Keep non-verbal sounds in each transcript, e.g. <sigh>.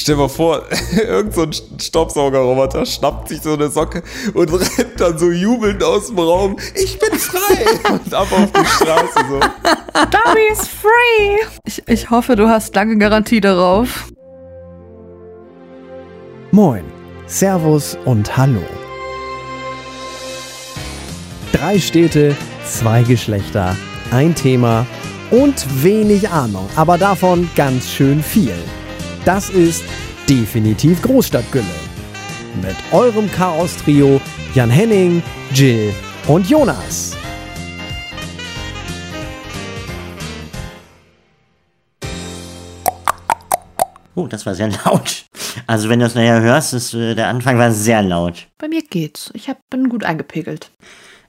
Stell dir mal vor, <laughs> irgend so ein Staubsaugerroboter schnappt sich so eine Socke und <laughs> rennt dann so jubelnd aus dem Raum. Ich bin frei! <laughs> Und ab auf die Straße so. Dobby is free! Ich, ich hoffe, du hast lange Garantie darauf. Moin, Servus und Hallo. Drei Städte, zwei Geschlechter, ein Thema und wenig Ahnung, aber davon ganz schön viel. Das ist definitiv Großstadtgülle. Mit eurem Chaos-Trio Jan Henning, Jill und Jonas. Oh, das war sehr laut. Also wenn du es nachher hörst, ist, äh, der Anfang war sehr laut. Bei mir geht's. Ich hab, bin gut eingepegelt.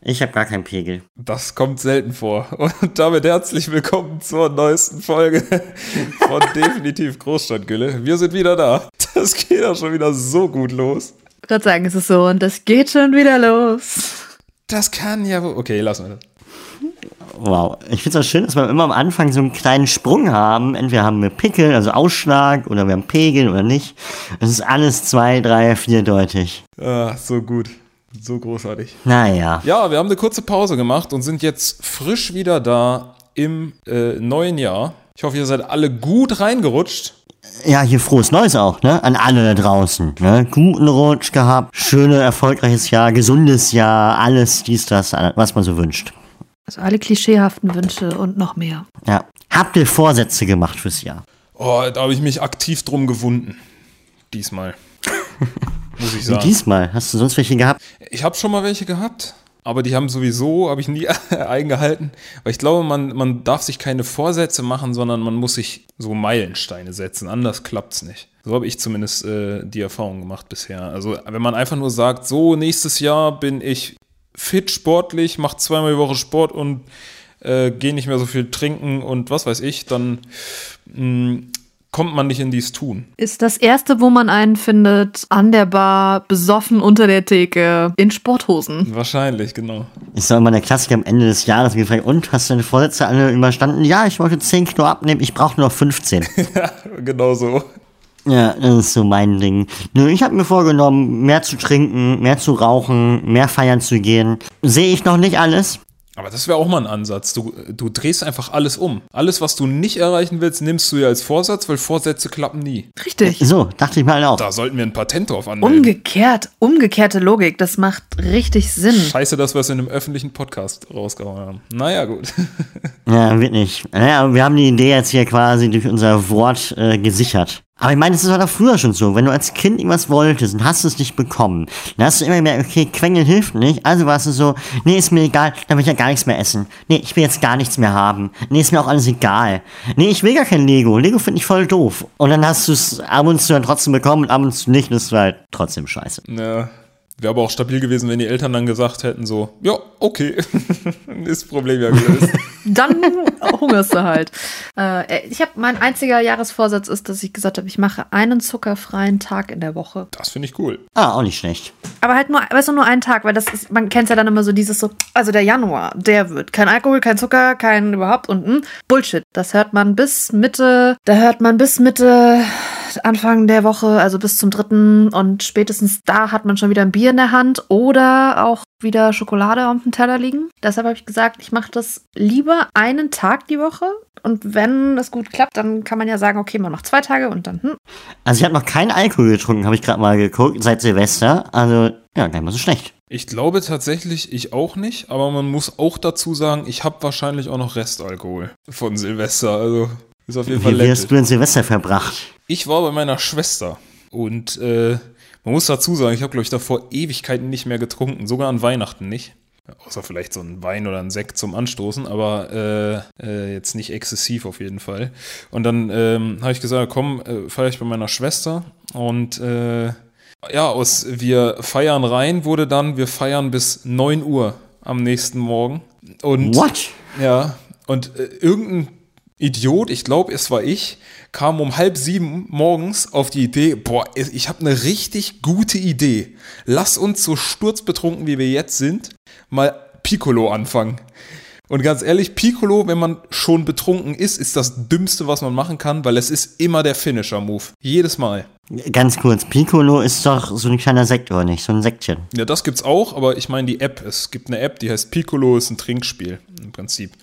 Ich habe gar keinen Pegel. Das kommt selten vor. <laughs> Und damit herzlich willkommen zur neuesten Folge <laughs> von Definitiv Großstadtgülle. Wir sind wieder da. Das geht ja schon wieder so gut los. Ich würde sagen, es ist so und das geht schon wieder los. Das kann ja wohl. Okay, lassen wir das. Wow. Ich finde es auch schön, dass wir immer am Anfang so einen kleinen Sprung haben. Entweder haben wir Pickel, also Ausschlag, oder wir haben Pegel oder nicht. Es ist alles zwei, drei, vierdeutig. Ah, so gut. So großartig. Naja. Ja, wir haben eine kurze Pause gemacht und sind jetzt frisch wieder da im äh, neuen Jahr. Ich hoffe, ihr seid alle gut reingerutscht. Ja, hier frohes Neues auch, ne? An alle da draußen. Ne? Guten Rutsch gehabt, schöne, erfolgreiches Jahr, gesundes Jahr, alles dies, das, was man so wünscht. Also alle klischeehaften Wünsche und noch mehr. Ja. Habt ihr Vorsätze gemacht fürs Jahr? Oh, da habe ich mich aktiv drum gewunden. Diesmal. <laughs> Muss ich Wie sagen. diesmal? Hast du sonst welche gehabt? Ich habe schon mal welche gehabt, aber die haben sowieso, habe ich nie <laughs> eingehalten. Weil ich glaube, man, man darf sich keine Vorsätze machen, sondern man muss sich so Meilensteine setzen. Anders klappt's nicht. So habe ich zumindest äh, die Erfahrung gemacht bisher. Also wenn man einfach nur sagt, so nächstes Jahr bin ich fit sportlich, mache zweimal die Woche Sport und äh, gehe nicht mehr so viel trinken und was weiß ich, dann mh, kommt man nicht in dies Tun. Ist das erste, wo man einen findet, an der Bar, besoffen unter der Theke, in Sporthosen. Wahrscheinlich, genau. Ich sag immer der Klassiker am Ende des Jahres gefragt, und hast du deine Vorsätze alle überstanden? Ja, ich wollte 10 Kilo abnehmen, ich brauche nur noch 15. <laughs> Ja, genau so. ja, das ist so mein Ding. Nö, ich habe mir vorgenommen, mehr zu trinken, mehr zu rauchen, mehr feiern zu gehen. Sehe ich noch nicht alles. Aber das wäre auch mal ein Ansatz. Du, du drehst einfach alles um. Alles, was du nicht erreichen willst, nimmst du ja als Vorsatz, weil Vorsätze klappen nie. Richtig. So, dachte ich mal auch. Da sollten wir ein Patent drauf anmelden. Umgekehrt, umgekehrte Logik, das macht richtig Sinn. Scheiße, dass wir es in einem öffentlichen Podcast rausgehauen haben. Naja, gut. Ja, wird nicht. Naja, wir haben die Idee jetzt hier quasi durch unser Wort äh, gesichert. Aber ich meine, es war doch früher schon so. Wenn du als Kind irgendwas wolltest und hast es nicht bekommen, dann hast du immer gemerkt, okay, Quengeln hilft nicht. Also warst du so, nee, ist mir egal, dann will ich ja gar nichts mehr essen. Nee, ich will jetzt gar nichts mehr haben. Nee, ist mir auch alles egal. Nee, ich will gar kein Lego. Lego finde ich voll doof. Und dann hast du es ab und zu dann trotzdem bekommen und ab und zu nicht. Das war halt trotzdem scheiße. Ja. Wäre aber auch stabil gewesen, wenn die Eltern dann gesagt hätten so, ja, okay, <laughs> ist Problem ja gelöst. Dann <laughs> hungerst du halt. Äh, ich habe mein einziger Jahresvorsatz ist, dass ich gesagt habe, ich mache einen zuckerfreien Tag in der Woche. Das finde ich cool. Ah, auch nicht schlecht. Aber halt nur, weißt du, nur einen Tag, weil das ist, man kennt ja dann immer so dieses so, also der Januar, der wird kein Alkohol, kein Zucker, kein überhaupt und hm, Bullshit. Das hört man bis Mitte, da hört man bis Mitte, Anfang der Woche, also bis zum dritten und spätestens da hat man schon wieder ein Bier in der Hand oder auch wieder Schokolade auf dem Teller liegen. Deshalb habe ich gesagt, ich mache das lieber einen Tag die Woche und wenn das gut klappt, dann kann man ja sagen, okay, man macht zwei Tage und dann, hm, Also ich habe noch keinen Alkohol getrunken, habe ich gerade mal geguckt, seit Silvester. Also, ja, gar nicht mal so schlecht. Ich glaube tatsächlich, ich auch nicht, aber man muss auch dazu sagen, ich habe wahrscheinlich auch noch Restalkohol von Silvester. Also ist auf jeden Fall Wie hast du denn Silvester verbracht? Ich war bei meiner Schwester und äh, man muss dazu sagen, ich habe, glaube ich, davor Ewigkeiten nicht mehr getrunken, sogar an Weihnachten nicht. Außer vielleicht so ein Wein oder ein Sekt zum Anstoßen, aber äh, äh, jetzt nicht exzessiv auf jeden Fall. Und dann ähm, habe ich gesagt, komm, äh, feiere ich bei meiner Schwester. Und äh, ja, aus wir feiern rein wurde dann, wir feiern bis 9 Uhr am nächsten Morgen. Und What? ja, und äh, irgendein Idiot, ich glaube, es war ich, kam um halb sieben morgens auf die Idee, boah, ich habe eine richtig gute Idee. Lass uns so sturzbetrunken, wie wir jetzt sind, mal Piccolo anfangen. Und ganz ehrlich, Piccolo, wenn man schon betrunken ist, ist das Dümmste, was man machen kann, weil es ist immer der Finisher-Move. Jedes Mal. Ganz kurz, Piccolo ist doch so ein kleiner Sekt, oder nicht? So ein Sektchen. Ja, das gibt's auch, aber ich meine die App. Es gibt eine App, die heißt Piccolo, ist ein Trinkspiel im Prinzip.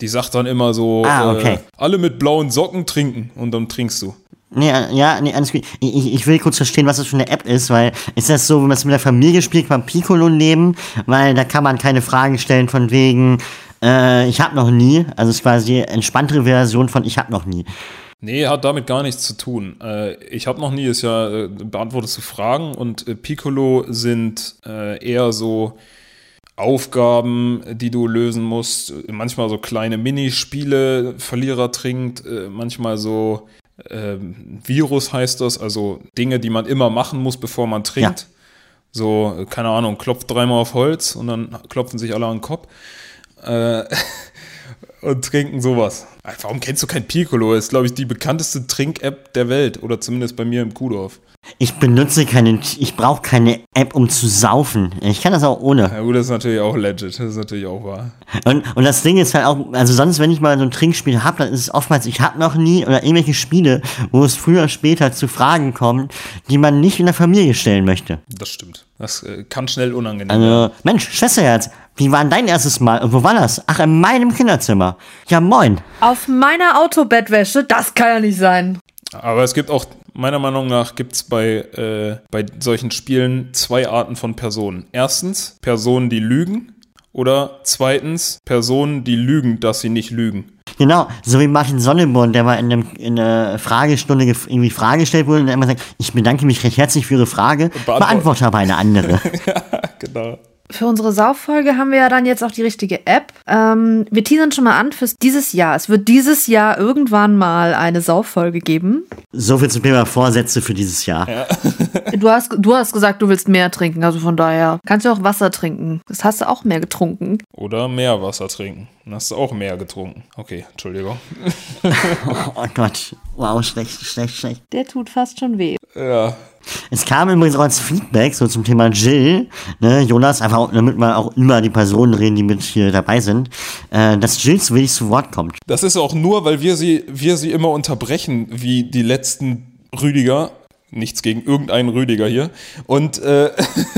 Die sagt dann immer so, Ah, okay. äh, alle mit blauen Socken trinken und dann trinkst du. Nee, äh, ja, nee, alles gut. Ich, ich- will kurz verstehen, was das für eine App ist, weil ist das so, wenn man es mit der Familie spielt, kann man Piccolo nehmen, weil da kann man keine Fragen stellen von wegen, äh, ich hab noch nie. Also es ist quasi die entspanntere Version von ich hab noch nie. Nee, hat damit gar nichts zu tun. Äh, ich habe noch nie, ist ja, äh, beantwortest du Fragen und äh, Piccolo sind äh, eher so Aufgaben, die du lösen musst. Manchmal so kleine Minispiele, Verlierer trinkt, äh, manchmal so ähm, Virus heißt das, also Dinge, die man immer machen muss, bevor man trinkt. So, äh, keine Ahnung, klopft dreimal auf Holz und dann klopfen sich alle an den Kopf. Äh, <laughs> und trinken sowas. Warum kennst du kein Piccolo? Ist, glaube ich, die bekannteste Trink-App der Welt. Oder zumindest bei mir im Kuhdorf. Ich benutze keine, ich brauche keine App, um zu saufen. Ich kann das auch ohne. Ja gut, das ist natürlich auch legit. Das ist natürlich auch wahr. Und, und das Ding ist halt auch, also sonst, wenn ich mal so ein Trinkspiel habe, dann ist es oftmals, ich hab noch nie oder irgendwelche Spiele, wo es früher oder später zu Fragen kommt, die man nicht in der Familie stellen möchte. Das stimmt. Das äh, kann schnell unangenehm werden. Also, Mensch, Schwesterherz, wie war denn dein erstes Mal und wo war das? Ach, in meinem Kinderzimmer. Ja, moin. Auf meiner Autobettwäsche, das kann ja nicht sein. Aber es gibt auch, meiner Meinung nach, gibt es bei, äh, bei solchen Spielen zwei Arten von Personen. Erstens, Personen, die lügen. Oder zweitens, Personen, die lügen, dass sie nicht lügen. Genau, so wie Martin Sonneborn, der mal in, einem, in einer Fragestunde irgendwie Frage gestellt wurde und er immer sagt, ich bedanke mich recht herzlich für Ihre Frage, beantworte- beantworte aber eine andere. <laughs> genau. Für unsere Sauffolge haben wir ja dann jetzt auch die richtige App. Ähm, wir teasern schon mal an fürs dieses Jahr. Es wird dieses Jahr irgendwann mal eine Sauffolge geben. so viel zum Thema Vorsätze für dieses Jahr. <laughs> Du hast, du hast gesagt, du willst mehr trinken, also von daher kannst du auch Wasser trinken. Das hast du auch mehr getrunken. Oder mehr Wasser trinken. Dann hast du auch mehr getrunken. Okay, Entschuldigung. <laughs> Oh Gott, wow, schlecht, schlecht, schlecht. Der tut fast schon weh. Ja. Es kam übrigens auch als Feedback so zum Thema Jill, ne, Jonas, einfach damit wir auch immer die Personen reden, die mit hier dabei sind, äh, dass Jill zu wenig zu Wort kommt. Das ist auch nur, weil wir sie, wir sie immer unterbrechen, wie die letzten Rüdiger. Nichts gegen irgendeinen Rüdiger hier. Und, äh,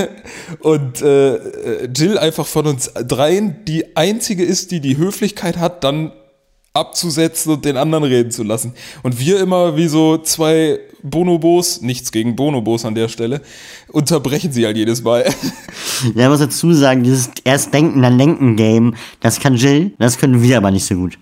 <laughs> und äh, Jill einfach von uns dreien die einzige ist, die die Höflichkeit hat, dann abzusetzen und den anderen reden zu lassen. Und wir immer wie so zwei Bonobos, nichts gegen Bonobos an der Stelle, unterbrechen sie halt jedes Mal. <laughs> Ja, ich muss dazu sagen, dieses erst denken, dann lenken Game, das kann Jill, das können wir aber nicht so gut.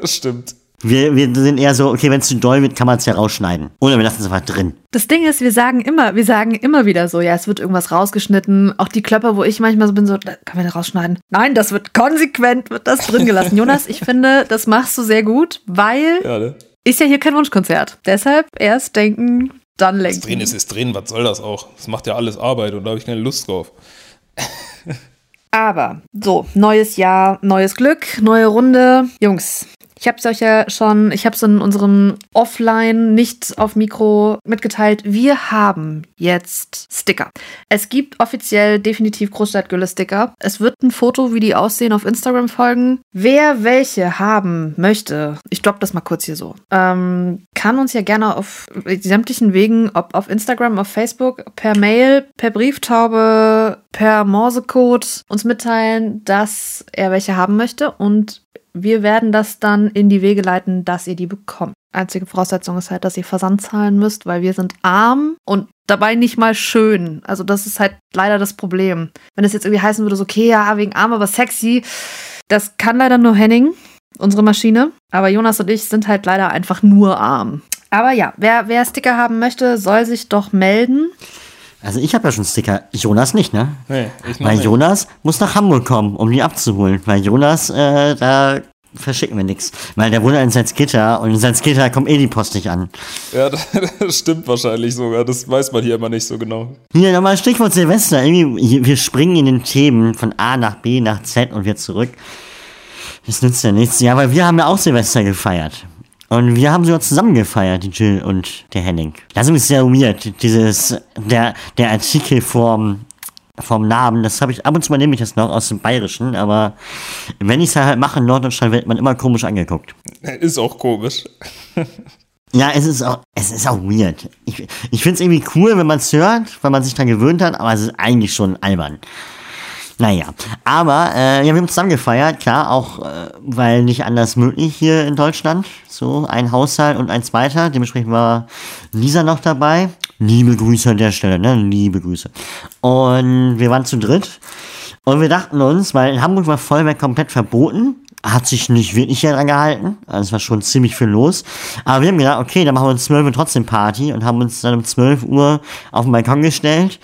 das <laughs> stimmt. Wir, wir sind eher so, okay, wenn es zu doll wird, kann man es ja rausschneiden. Oder wir lassen es einfach drin. Das Ding ist, wir sagen immer, wir sagen immer wieder so, ja, es wird irgendwas rausgeschnitten. Auch die Klöpper, wo ich manchmal so bin, so, da kann man da rausschneiden. Nein, das wird konsequent, wird das drin gelassen. <laughs> Jonas, ich finde, das machst du sehr gut, weil Ja, ne? Ist ja hier kein Wunschkonzert. Deshalb erst denken, dann Das Drehen lenken. ist es drehen, was soll das auch? Das macht ja alles Arbeit und da habe ich keine Lust drauf. Aber so, neues Jahr, neues Glück, neue Runde. Jungs, ich habe es euch ja schon, ich habe es in unserem Offline nicht auf Mikro mitgeteilt. Wir haben jetzt Sticker. Es gibt offiziell definitiv Großstadtgülle-Sticker. Es wird ein Foto, wie die aussehen, auf Instagram folgen. Wer welche haben möchte, ich droppe das mal kurz hier so, ähm, kann uns ja gerne auf sämtlichen Wegen, ob auf Instagram, auf Facebook, per Mail, per Brieftaube, per Morsecode uns mitteilen, dass er welche haben möchte und wir werden das dann in die Wege leiten, dass ihr die bekommt. Einzige Voraussetzung ist halt, dass ihr Versand zahlen müsst, weil wir sind arm und dabei nicht mal schön. Also das ist halt leider das Problem. Wenn es jetzt irgendwie heißen würde, so, okay, ja, wegen arm, aber sexy, das kann leider nur Henning, unsere Maschine. Aber Jonas und ich sind halt leider einfach nur arm. Aber ja, wer, wer Sticker haben möchte, soll sich doch melden. Also ich habe ja schon Sticker, Jonas nicht, ne? Nee, ich noch Weil nicht. Jonas muss nach Hamburg kommen, um die abzuholen. Weil Jonas, äh, da verschicken wir nichts. Weil der wohnt in Salzgitter und in Salzgitter kommt eh die Post nicht an. Ja, <laughs> das, stimmt wahrscheinlich sogar. Das weiß man hier immer nicht so genau. Hier nochmal Stichwort Silvester. Irgendwie, wir springen in den Themen von A nach B nach Z und wieder zurück. Das nützt ja nichts. Ja, weil wir haben ja auch Silvester gefeiert. Und wir haben sogar zusammen gefeiert, die Jill und der Henning. Das ist sehr weird, dieses, der, der Artikel vom vom Namen. Das habe ich ab und zu mal nehme ich das noch aus dem Bayerischen, aber wenn ich es halt mache in Norddeutschland, wird man immer komisch angeguckt. <laughs> Ist auch komisch. <laughs> Ja, es ist auch, es ist auch weird. Ich, ich finde es irgendwie cool, wenn man es hört, weil man sich dran gewöhnt hat, aber es ist eigentlich schon albern. Naja, aber äh, ja, wir haben zusammen gefeiert, klar, auch äh, weil nicht anders möglich hier in Deutschland. So, ein Haushalt und ein zweiter. Dementsprechend war Lisa noch dabei. Liebe Grüße an der Stelle, ne? Liebe Grüße. Und wir waren zu dritt. Und wir dachten uns, weil in Hamburg war Feuerwerk komplett verboten, hat sich nicht wirklich daran gehalten. Also es war schon ziemlich viel los. Aber wir haben gedacht, okay, dann machen wir um 12 Uhr trotzdem Party und haben uns dann um 12 Uhr auf den Balkon gestellt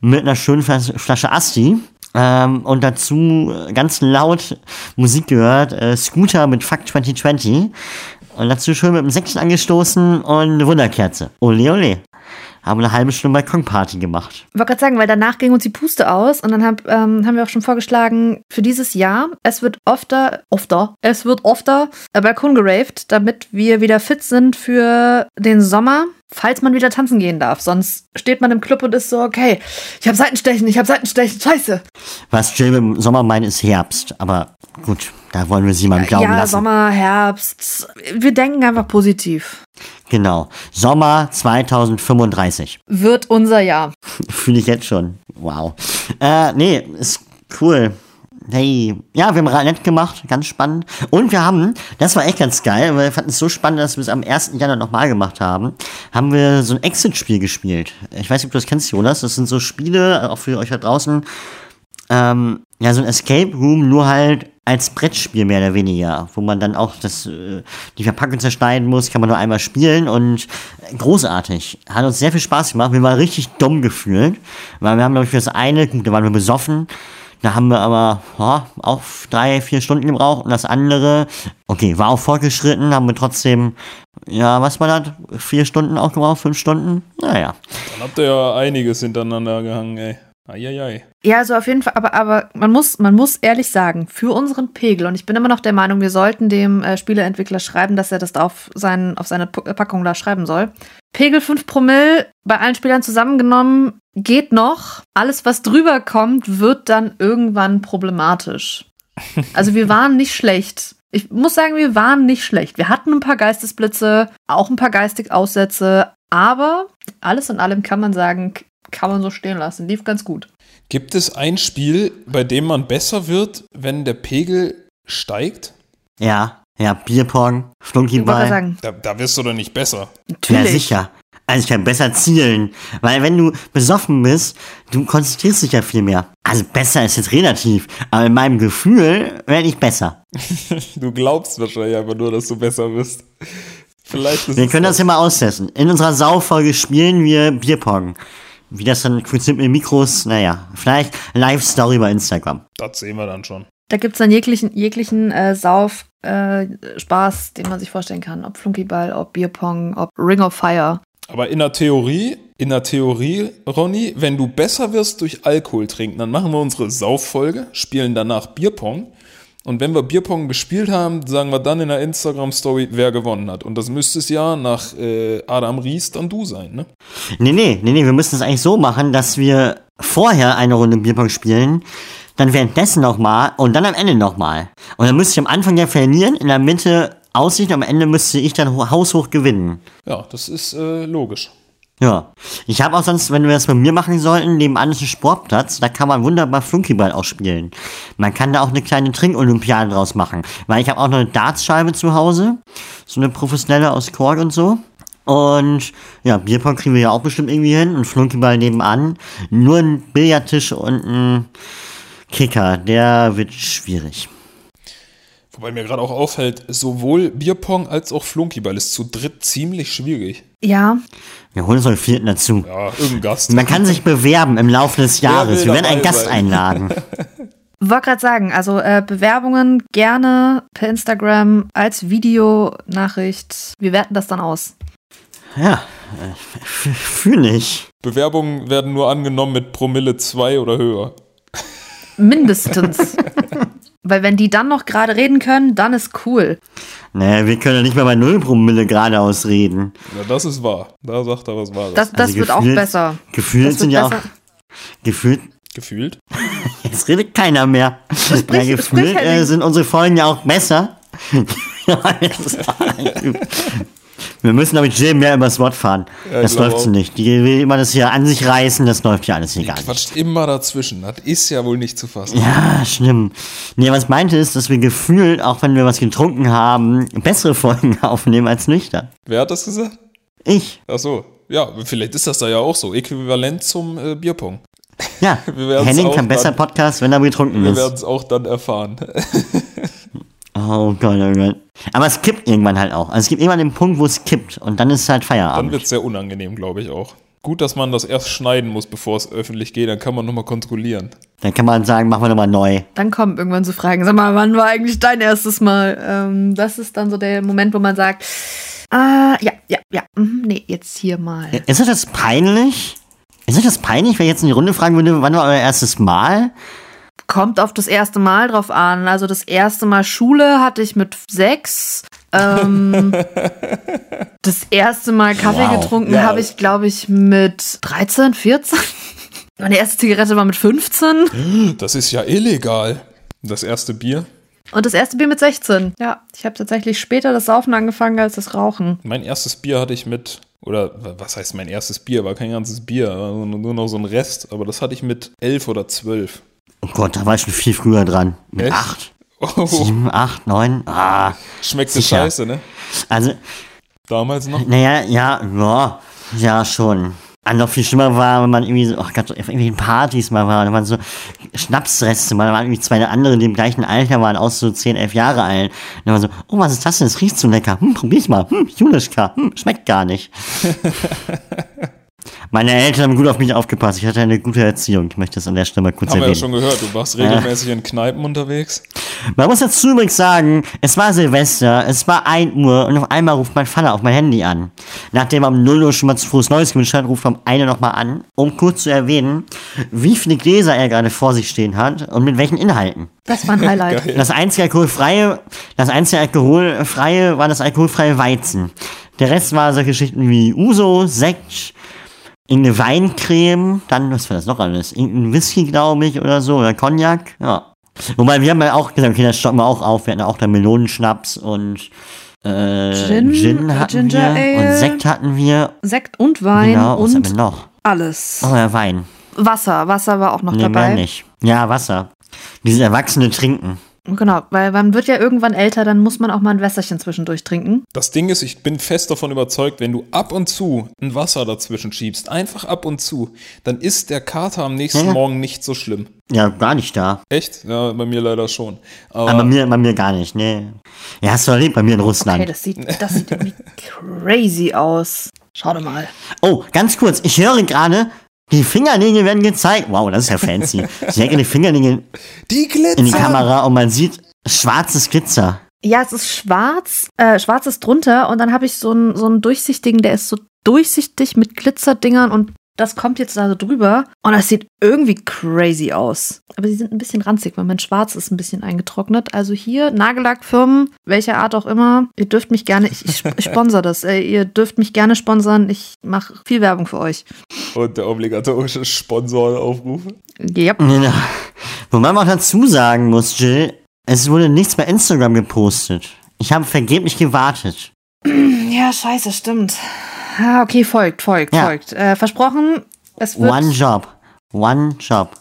mit einer schönen Flas- Flasche Asti. Ähm, und dazu ganz laut Musik gehört, äh, Scooter mit Fuck 2020. Und dazu schön mit dem Säckchen angestoßen und eine Wunderkerze. Ole, ole. Haben eine halbe Stunde Balkonparty gemacht. Ich wollte gerade sagen, weil danach ging uns die Puste aus und dann hab, ähm, haben wir auch schon vorgeschlagen, für dieses Jahr, es wird öfter, öfter, es wird öfter äh, Balkon geraved, damit wir wieder fit sind für den Sommer, falls man wieder tanzen gehen darf. Sonst steht man im Club und ist so, okay, ich habe Seitenstechen, ich habe Seitenstechen, scheiße. Was Jill im Sommer meint, ist Herbst. Aber gut, da wollen wir sie mal glauben ja, lassen. Sommer, Herbst. Wir denken einfach positiv. Genau. Sommer 2035. Wird unser Jahr. <laughs> Fühle ich jetzt schon. Wow. Äh, nee, ist cool. Hey, ja, wir haben nett gemacht, ganz spannend. Und wir haben, das war echt ganz geil, weil wir fanden es so spannend, dass wir es am 1. Januar nochmal gemacht haben, haben wir so ein Exit-Spiel gespielt. Ich weiß nicht, ob du das kennst, Jonas. Das sind so Spiele, auch für euch da draußen, ähm, ja, so ein Escape Room, nur halt als Brettspiel mehr oder weniger, wo man dann auch das, äh, die Verpackung zerschneiden muss, kann man nur einmal spielen und großartig. Hat uns sehr viel Spaß gemacht. Wir waren richtig dumm gefühlt, weil wir haben, glaube ich, für das eine, gut, da waren wir besoffen, da haben wir aber ja, auch drei, vier Stunden gebraucht und das andere, okay, war auch fortgeschritten, haben wir trotzdem, ja, was war das, vier Stunden auch gebraucht, fünf Stunden? Naja. Dann habt ihr ja einiges hintereinander gehangen, ey. Eieiei. Ja, also auf jeden Fall, aber, aber man, muss, man muss ehrlich sagen, für unseren Pegel, und ich bin immer noch der Meinung, wir sollten dem äh, Spieleentwickler schreiben, dass er das da auf, sein, auf seine P Packung da schreiben soll. Pegel 5 Promille bei allen Spielern zusammengenommen geht noch. Alles, was drüber kommt, wird dann irgendwann problematisch. <laughs> Also wir waren nicht schlecht. Ich muss sagen, wir waren nicht schlecht. Wir hatten ein paar Geistesblitze, auch ein paar Geistigaussätze, aber alles in allem kann man sagen, kann man so stehen lassen. Lief ganz gut. Gibt es ein Spiel, bei dem man besser wird, wenn der Pegel steigt? Ja, ja, Bierpong, Flunkyball. sagen, Da, da wirst du doch nicht besser. Ja, natürlich. sicher. Also ich kann besser zielen. Weil wenn du besoffen bist, du konzentrierst dich ja viel mehr. Also besser ist jetzt relativ. Aber in meinem Gefühl werde ich besser. <laughs> Du glaubst wahrscheinlich einfach nur, dass du besser bist. Vielleicht ist Wir können das ja mal austesten. In unserer Saufolge spielen wir Bierpong. Wie das dann funktioniert mit Mikros, naja, vielleicht Live-Story bei Instagram. Das sehen wir dann schon. Da gibt es dann jeglichen, jeglichen äh, Sauf, äh, Spaß, den man sich vorstellen kann. Ob Flunkyball, ob Bierpong, ob Ring of Fire. Aber in der Theorie, in der Theorie, Ronny, wenn du besser wirst durch Alkohol trinken, dann machen wir unsere Sauffolge, spielen danach Bierpong. Und wenn wir Bierpong gespielt haben, sagen wir dann in der Instagram-Story, wer gewonnen hat. Und das müsste es ja nach äh, Adam Ries dann du sein, ne? Nee, nee, nee, nee, wir müssen es eigentlich so machen, dass wir vorher eine Runde Bierpong spielen, dann währenddessen nochmal und dann am Ende nochmal. Und dann müsste ich am Anfang ja verlieren, in der Mitte Aussicht, am Ende müsste ich dann ho- haushoch gewinnen. Ja, das ist äh, logisch. Ja. Ich habe auch sonst, wenn wir das bei mir machen sollten, nebenan ist ein Sportplatz, da kann man wunderbar Flunkyball auch spielen. Man kann da auch eine kleine Trinkolympiade draus machen. Weil ich habe auch noch eine Dartscheibe zu Hause, so eine professionelle aus Kork und so. Und ja, Bierpong kriegen wir ja auch bestimmt irgendwie hin und Flunkyball nebenan. Nur ein Billardtisch und ein Kicker, der wird schwierig. Wobei mir gerade auch auffällt, sowohl Bierpong als auch Flunkyball ist zu dritt ziemlich schwierig. Ja, Wir holen uns noch einen vierten dazu. Ja, irgendein Gast. Man kann sich bewerben im Laufe des Jahres. Wir werden einen Gast sein? einladen. <laughs> wollte gerade sagen, also äh, Bewerbungen gerne per Instagram als Videonachricht. Wir werten das dann aus. Ja, fühle ich. Bewerbungen werden nur angenommen mit Promille 2 oder höher. Mindestens. <laughs> Weil wenn die dann noch gerade reden können, dann ist cool. Naja, wir können ja nicht mal bei Null Promille geradeaus reden. Ja, das ist wahr. Da sagt er was Wahres. Das, das Also wird auch gefühlt- besser. Gefühlt sind ja auch, gefühlt Gefühlt. <laughs> Jetzt redet keiner mehr. sprich- ja, gefühlt sprich, äh, sind unsere Folgen ja auch besser. <laughs> Wir müssen aber Jill mehr übers Wort fahren. Ja, das läuft so nicht. Die will immer das hier an sich reißen, das läuft ja alles hier gar nicht. Quatscht immer dazwischen. Das ist ja wohl nicht zu fassen. Ja, schlimm. Nee, was ich meinte ist, dass wir gefühlt, auch wenn wir was getrunken haben, bessere Folgen <laughs> aufnehmen als nüchtern. Wer hat das gesagt? Ich. Ach so. Ja, vielleicht ist das da ja auch so. Äquivalent zum äh, Bierpong. Ja, <laughs> Wir Henning kann besser Podcast, wenn er betrunken Wir ist. werden es auch dann erfahren. <laughs> Oh Gott, oh Gott. Aber es kippt irgendwann halt auch. Also es gibt irgendwann den Punkt, wo es kippt und dann ist halt Dann Feierabend. wird es sehr unangenehm, glaube ich auch. Gut, dass man das erst schneiden muss, bevor es öffentlich geht. Dann kann man nochmal kontrollieren. Dann kann man sagen, machen wir nochmal neu. Dann kommen irgendwann so Fragen. Sag mal, wann war eigentlich dein erstes Mal? Ähm, das ist dann so der Moment, wo man sagt, ah, ja, ja, ja, mhm, nee, jetzt hier mal. Ist das peinlich? Ist das peinlich, wenn ich jetzt in die Runde fragen würde, wann war euer erstes Mal? Kommt auf das erste Mal drauf an. Also das erste Mal Schule hatte ich mit sechs. Ähm, <laughs> das erste Mal Kaffee Wow. getrunken Wow. habe ich, glaube ich, mit 13, 14. <laughs> Meine erste Zigarette war mit 15 Das ist ja illegal. Das erste Bier. und das erste Bier mit 16. Ja, ich habe tatsächlich später das Saufen angefangen als das Rauchen. Mein erstes Bier hatte ich mit, oder was heißt mein erstes Bier? War kein ganzes Bier, nur nur noch so ein Rest. Aber das hatte ich mit elf oder zwölf. Oh Gott, da war ich schon viel früher dran. Mit Echt? acht, Oh, sieben, acht, neun. Ah, schmeckte Sicher. scheiße, ne? also, Damals noch. naja, ja, ja, ja, schon. Und noch viel schlimmer war, wenn man irgendwie so, oh Gott, auf irgendwelchen Partys mal war, da waren so Schnapsreste, mal da waren irgendwie zwei andere, die im gleichen Alter waren, auch so 10, 11 Jahre alt. Und dann war so, oh, was ist das denn? Das riecht so lecker. Hm, probier ich mal. Hm, Julischka. Hm, schmeckt gar nicht. <laughs> Meine Eltern haben gut auf mich aufgepasst. Ich hatte eine gute Erziehung. Ich möchte das an der Stelle mal kurz Haben wir ja erwähnen. schon gehört, du warst regelmäßig in Kneipen unterwegs. Man muss dazu übrigens sagen, es war Silvester, es war 1 Uhr und auf einmal ruft mein Vater auf mein Handy an. Nachdem er um 0 Uhr schon mal zu frohes Neues gewünscht hat, ruft er um eine nochmal an, um kurz zu erwähnen, wie viele Gläser er gerade vor sich stehen hat und mit welchen Inhalten. Das war ein Highlight. Geil. Das einzige alkoholfreie, das einzige alkoholfreie war das alkoholfreie Weizen. Der Rest war solche Geschichten wie Uso, Sekt, irgendeine Weincreme, dann, was war das noch alles? Irgendein Whisky, glaube ich, oder so, oder Cognac, ja. Wobei, wir haben ja auch gesagt, okay, das stocken wir auch auf. Wir hatten auch da Melonenschnaps und äh, Gin, Gin, hatten Ginger wir Ale. und Sekt hatten wir. Sekt und Wein genau, was haben wir und noch? alles. Oh ja, Wein. Wasser. Wasser war auch noch Nee, mehr dabei. nicht. Ja, Wasser. Dieses erwachsene Trinken. Genau, weil man wird ja irgendwann älter, dann muss man auch mal ein Wässerchen zwischendurch trinken. Das Ding ist, ich bin fest davon überzeugt, wenn du ab und zu ein Wasser dazwischen schiebst, einfach ab und zu, dann ist der Kater am nächsten Ja. Morgen nicht so schlimm. Ja, gar nicht da. Echt? Ja, bei mir leider schon. Aber, Aber bei mir, bei mir gar nicht, nee. Ja, hast du erlebt, bei mir in Russland. Okay, das sieht, das sieht irgendwie <laughs> crazy aus. Schau dir mal. Oh, ganz kurz, ich höre gerade, die Fingernägel werden gezeigt. Wow, das ist ja fancy. Ich hänge die Fingernägel die Glitzer! in die Kamera und man sieht schwarzes Glitzer. Ja, es ist schwarz, äh, schwarz ist drunter und dann habe ich so einen so einen durchsichtigen, der ist so durchsichtig mit Glitzerdingern und das kommt jetzt da so drüber und das sieht irgendwie crazy aus. Aber sie sind ein bisschen ranzig, weil mein Schwarz ist ein bisschen eingetrocknet. Also hier Nagellackfirmen, welcher Art auch immer, ihr dürft mich gerne, ich, ich, ich sponsor das, äh, ihr dürft mich gerne sponsern. Ich mache viel Werbung für euch. Und der obligatorische Sponsorenaufruf. Yep. Ja. Wobei man auch dazu sagen muss, Jill, es wurde nichts bei Instagram gepostet. Ich habe vergeblich gewartet. Ja, scheiße, stimmt. Ah, okay, folgt, folgt, Ja. folgt. Äh, versprochen, es wird. One Job. One Job.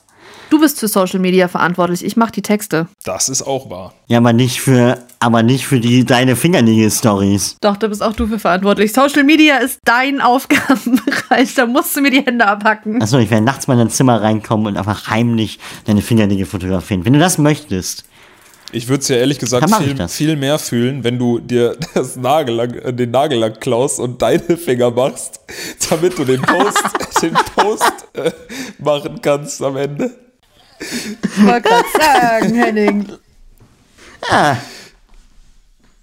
Du bist für Social Media verantwortlich. Ich mache die Texte. Das ist auch wahr. Ja, aber nicht für, aber nicht für die deine Fingernägel-Stories. Doch, da bist auch du für verantwortlich. Social Media ist dein <laughs> Aufgabenbereich. Da musst du mir die Hände abhacken. Achso, ich werde nachts mal in dein Zimmer reinkommen und einfach heimlich deine Fingernägel fotografieren. Wenn du das möchtest. Ich würde es ja ehrlich gesagt viel, viel mehr fühlen, wenn du dir das Nagellack, äh, den Nagellack klaust und deine Finger machst, damit du den Post, <laughs> den Post äh, machen kannst am Ende. Ich wollte gerade sagen, Henning. Ja,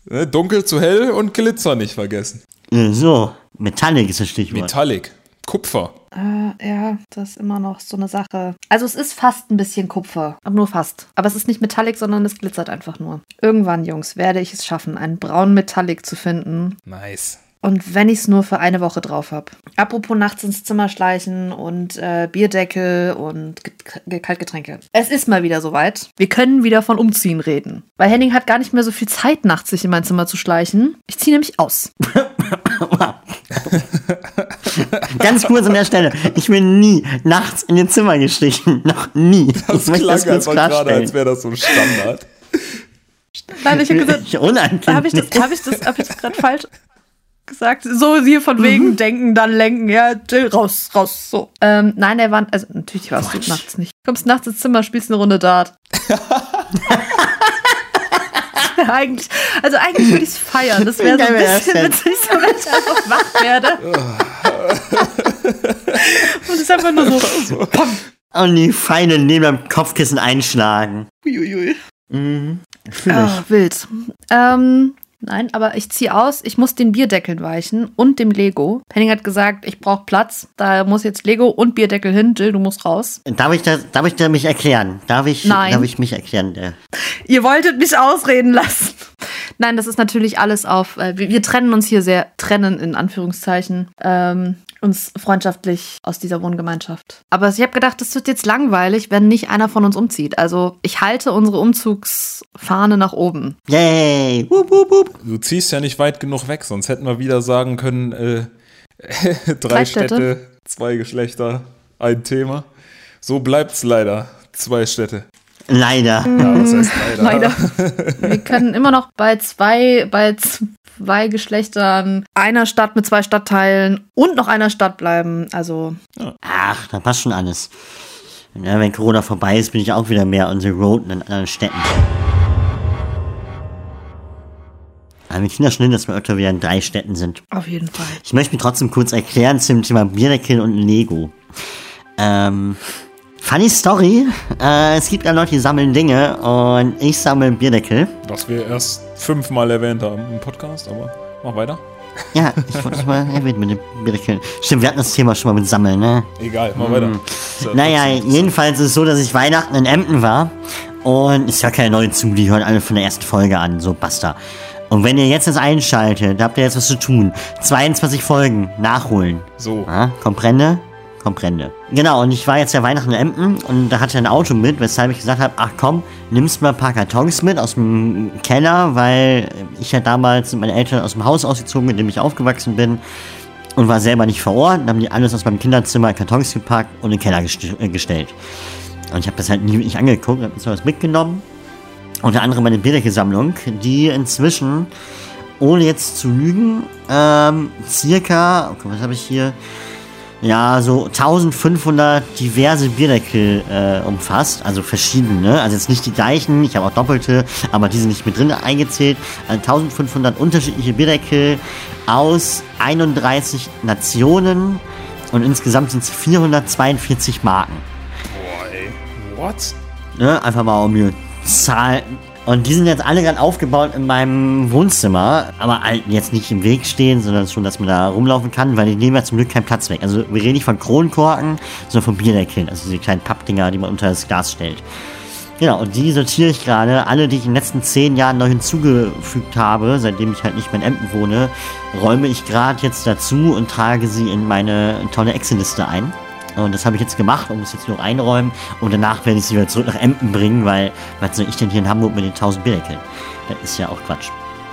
Ne, Dunkel zu hell und Glitzer nicht vergessen. so. Metallic ist das Stichwort. Metallic. Kupfer. Äh, ja, das ist immer noch so eine Sache. Also es ist fast ein bisschen Kupfer. Aber nur fast. Aber es ist nicht Metallic, sondern es glitzert einfach nur. Irgendwann, Jungs, werde ich es schaffen, einen braunen Metallic zu finden. Nice. Und wenn ich es nur für eine Woche drauf habe. Apropos nachts ins Zimmer schleichen und äh, Bierdeckel und Get Kaltgetränke. Es ist mal wieder soweit. Wir können wieder von Umziehen reden. Weil Henning hat gar nicht mehr so viel Zeit, nachts sich in mein Zimmer zu schleichen. Ich ziehe nämlich aus. <laughs> <laughs> Ganz kurz an der Stelle. Ich bin nie nachts in den Zimmer gestichen. <laughs> Noch nie. Das ich möchte klang das kurz einfach gerade, als wäre das so ein Standard. Nein, ich habe gesagt, habe ich das, hab ich das, hab ich das gerade falsch gesagt? So hier von wegen denken, dann lenken, ja, Jill, raus, raus, so. Ähm, nein, er war, also natürlich warst du nachts nicht. Kommst nachts ins Zimmer, spielst eine Runde Dart. <laughs> <laughs> eigentlich, also eigentlich würde ich es feiern. Das wäre so ein bisschen witzig, so, wenn ich einfach wach werde. <laughs> Und es ist einfach nur so, <laughs> pam. Und die Feinde neben dem Kopfkissen einschlagen. Uiuiui. Mhm. Fühl ich. Ah, wild. Ähm, nein, aber ich ziehe aus. Ich muss den Bierdeckeln weichen und dem Lego. Henning hat gesagt, ich brauche Platz. Da muss jetzt Lego und Bierdeckel hin. Jill, du musst raus. Darf ich, das, darf ich da mich erklären? Darf ich, Nein. darf ich mich erklären? Der- Ihr wolltet mich ausreden lassen. Nein, das ist natürlich alles auf. Äh, wir, wir trennen uns hier sehr, trennen in Anführungszeichen, ähm, uns freundschaftlich aus dieser Wohngemeinschaft. Aber ich habe gedacht, das wird jetzt langweilig, wenn nicht einer von uns umzieht. Also ich halte unsere Umzugsfahne nach oben. Yay! Wup, wup, wup. Du ziehst ja nicht weit genug weg, sonst hätten wir wieder sagen können, äh, <laughs> drei Städte. Städte, zwei Geschlechter, ein Thema. So bleibt's leider. Zwei Städte. Leider. Ja, was heißt <laughs> leider? Leider. <laughs> Wir können immer noch bei zwei, bei zwei Geschlechtern, einer Stadt mit zwei Stadtteilen und noch einer Stadt bleiben. Also, Ach, da passt schon alles. Ja, wenn Corona vorbei ist, bin ich auch wieder mehr on the road in anderen Städten. Aber wir kriegen das schnell, dass wir öfter wieder in drei Städten sind. auf jeden Fall. Ich möchte mich trotzdem kurz erklären zum Thema Bierdeckel und Lego. Ähm, funny Story. Äh, es gibt ja Leute, die sammeln Dinge und ich sammle Bierdeckel. Was wir erst fünfmal erwähnt haben im Podcast, aber mach weiter. Ja, ich wollte das mal erwähnen mit den Bierdeckeln. Stimmt, wir hatten das Thema schon mal mit Sammeln, ne? Egal, mach weiter. Ja Hm. Naja, jedenfalls ist es so, dass ich Weihnachten in Emden war und ich höre keine neue zu, die hören alle von der ersten Folge an, so basta. Und wenn ihr jetzt das einschaltet, da habt ihr jetzt was zu tun. 22 Folgen nachholen. So. Ja, comprende? Comprende. Genau, und ich war jetzt ja Weihnachten in Emden und da hatte ein Auto mit, weshalb ich gesagt habe, ach komm, nimmst mal ein paar Kartons mit aus dem Keller, weil ich ja damals mit meinen Eltern aus dem Haus ausgezogen, in dem ich aufgewachsen bin und war selber nicht vor Ort. Dann haben die alles aus meinem Kinderzimmer in Kartons gepackt und in den Keller gest äh, gestellt. Und ich habe das halt nie wirklich angeguckt, habe was mitgenommen. Unter anderem meine Bierdeckelsammlung, die inzwischen, ohne jetzt zu lügen, ähm, circa, okay, was habe ich hier? Ja, so 1500 diverse Bierdeckel äh, umfasst, also verschiedene, also jetzt nicht die gleichen, ich habe auch doppelte, aber die sind nicht mit drin eingezählt. Also 1500 unterschiedliche Bierdeckel aus 31 Nationen und insgesamt sind es 442 Marken. Boah, ey. What? Ne? Einfach mal um mir Zahlen. Und die sind jetzt alle gerade aufgebaut in meinem Wohnzimmer, aber halt jetzt nicht im Weg stehen, sondern schon, dass man da rumlaufen kann, weil die nehmen ja zum Glück keinen Platz weg. Also wir reden nicht von Kronkorken, sondern von Bierdeckeln, also diese kleinen Pappdinger, die man unter das Glas stellt. Genau, und die sortiere ich gerade. Alle, die ich in den letzten zehn Jahren neu hinzugefügt habe, seitdem ich halt nicht mehr in Emden wohne, räume ich gerade jetzt dazu und trage sie in meine tolle Excel-Liste ein. Und das habe ich jetzt gemacht und muss jetzt nur einräumen. Und danach werde ich sie wieder zurück nach Emden bringen, weil, was soll ich denn hier in Hamburg mit den 1000 Bierdeckeln? Das ist ja auch Quatsch.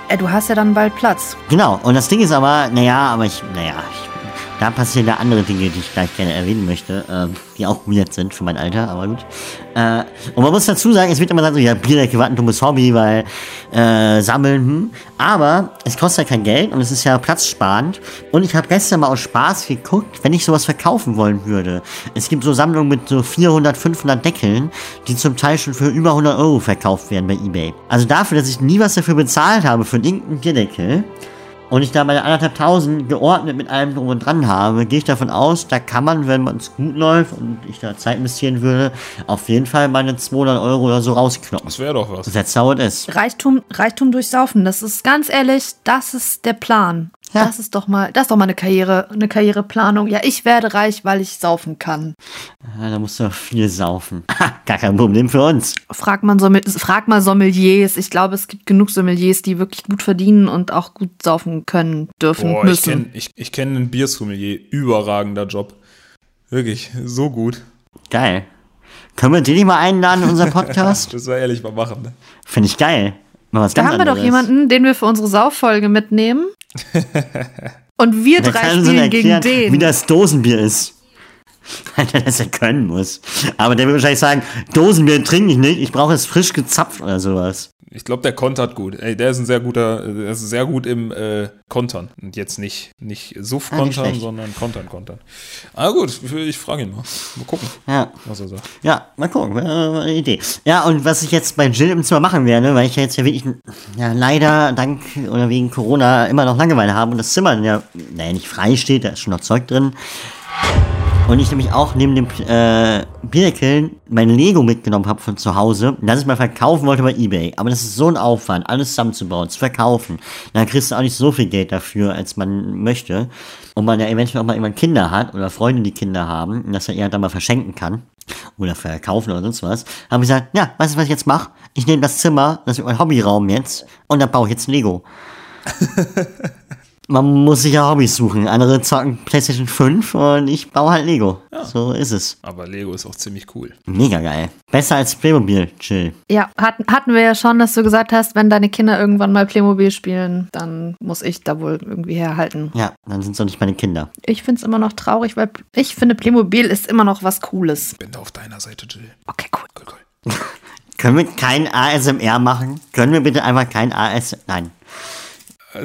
Äh, du hast ja dann bald Platz. Genau, und das Ding ist aber, naja, aber ich, naja, ich, da passieren ja andere Dinge, die ich gleich gerne erwähnen möchte, ähm, die auch weird sind für mein Alter, aber gut. Äh, und man muss dazu sagen, es wird immer gesagt, so, ja, Bierdecke war ein dummes Hobby, weil äh, sammeln, hm. aber es kostet ja kein Geld und es ist ja platzsparend. Und ich habe gestern mal aus Spaß geguckt, wenn ich sowas verkaufen wollen würde. Es gibt so Sammlungen mit so 400, 500 Deckeln, die zum Teil schon für über 100 Euro verkauft werden bei Ebay. Also dafür, dass ich nie was dafür bezahlt habe für irgendeinen Bierdeckel, und ich da meine anderthalb tausend geordnet mit allem drum und dran habe, gehe ich davon aus, da kann man, wenn man es gut läuft und ich da Zeit investieren würde, auf jeden Fall meine 200 Euro oder so rauskloppen. Das wäre doch was. That's how it is. Reichtum, Reichtum durchsaufen, das ist ganz ehrlich, das ist der Plan. Ja. Das ist doch mal, das ist doch mal eine Karriere, eine Karriereplanung. Ja, ich werde reich, weil ich saufen kann. Ja, da musst du viel saufen. Gar kein Problem für uns. Frag, Sommel, frag mal Sommeliers. Ich glaube, es gibt genug Sommeliers, die wirklich gut verdienen und auch gut saufen können, dürfen, Boah, ich müssen. kenne ich, ich kenn einen Biersommelier. Überragender Job. Wirklich, so gut. Geil. Können wir den nicht mal einladen in unseren <laughs> Podcast? Das war ehrlich mal machen. Ne? Finde ich geil. Mal was da haben wir doch jemanden, den wir für unsere Sauffolge mitnehmen. <laughs> Und wir drei spielen gegen erklären, wie den. das Dosenbier ist. <laughs> Weil der das ja können muss. Aber der wird wahrscheinlich sagen, Dosenbier trinke ich nicht, ich brauche es frisch gezapft oder sowas. Ich glaube, der kontert gut. Ey, der ist ein sehr guter, der ist sehr gut im äh, Kontern. Und jetzt nicht, nicht Suff Ah, kontern, schlecht. sondern Kontern, Kontern. Ah gut, ich frage ihn mal. Mal gucken, Ja. was er sagt. Ja, mal gucken, eine Idee. Ja, und was ich jetzt bei Jill im Zimmer machen werde, weil ich ja jetzt ja wirklich, ja, leider dank oder wegen Corona immer noch Langeweile habe und das Zimmer ja, naja, nicht frei steht, da ist schon noch Zeug drin. Und ich nämlich auch neben dem äh, Bierkeln mein Lego mitgenommen habe von zu Hause, das ich mal verkaufen wollte bei Ebay. Aber das ist so ein Aufwand, alles zusammenzubauen, zu verkaufen. Dann kriegst du auch nicht so viel Geld dafür, als man möchte. Und man ja eventuell auch mal irgendwann Kinder hat oder Freunde, die Kinder haben, und das er eher dann mal verschenken kann oder verkaufen oder sonst was, habe ich gesagt, ja, weißt du, was ich jetzt mache? Ich nehme das Zimmer, das ist mein Hobbyraum jetzt, und da baue ich jetzt Lego. <laughs> Man muss sich ja Hobbys suchen. Andere zocken PlayStation 5 und ich baue halt Lego. So ist es. Aber Lego ist auch ziemlich cool. Mega geil. Besser als Playmobil, chill. Ja, hatten, hatten wir ja schon, dass du gesagt hast, wenn deine Kinder irgendwann mal Playmobil spielen, dann muss ich da wohl irgendwie herhalten. Ja, dann sind es doch nicht meine Kinder. Ich finde es immer noch traurig, weil ich finde, Playmobil ist immer noch was Cooles. Bin da auf deiner Seite, Jill. Okay, cool. Cool, cool. <laughs> Können wir kein ASMR machen? Können wir bitte einfach kein AS... Nein.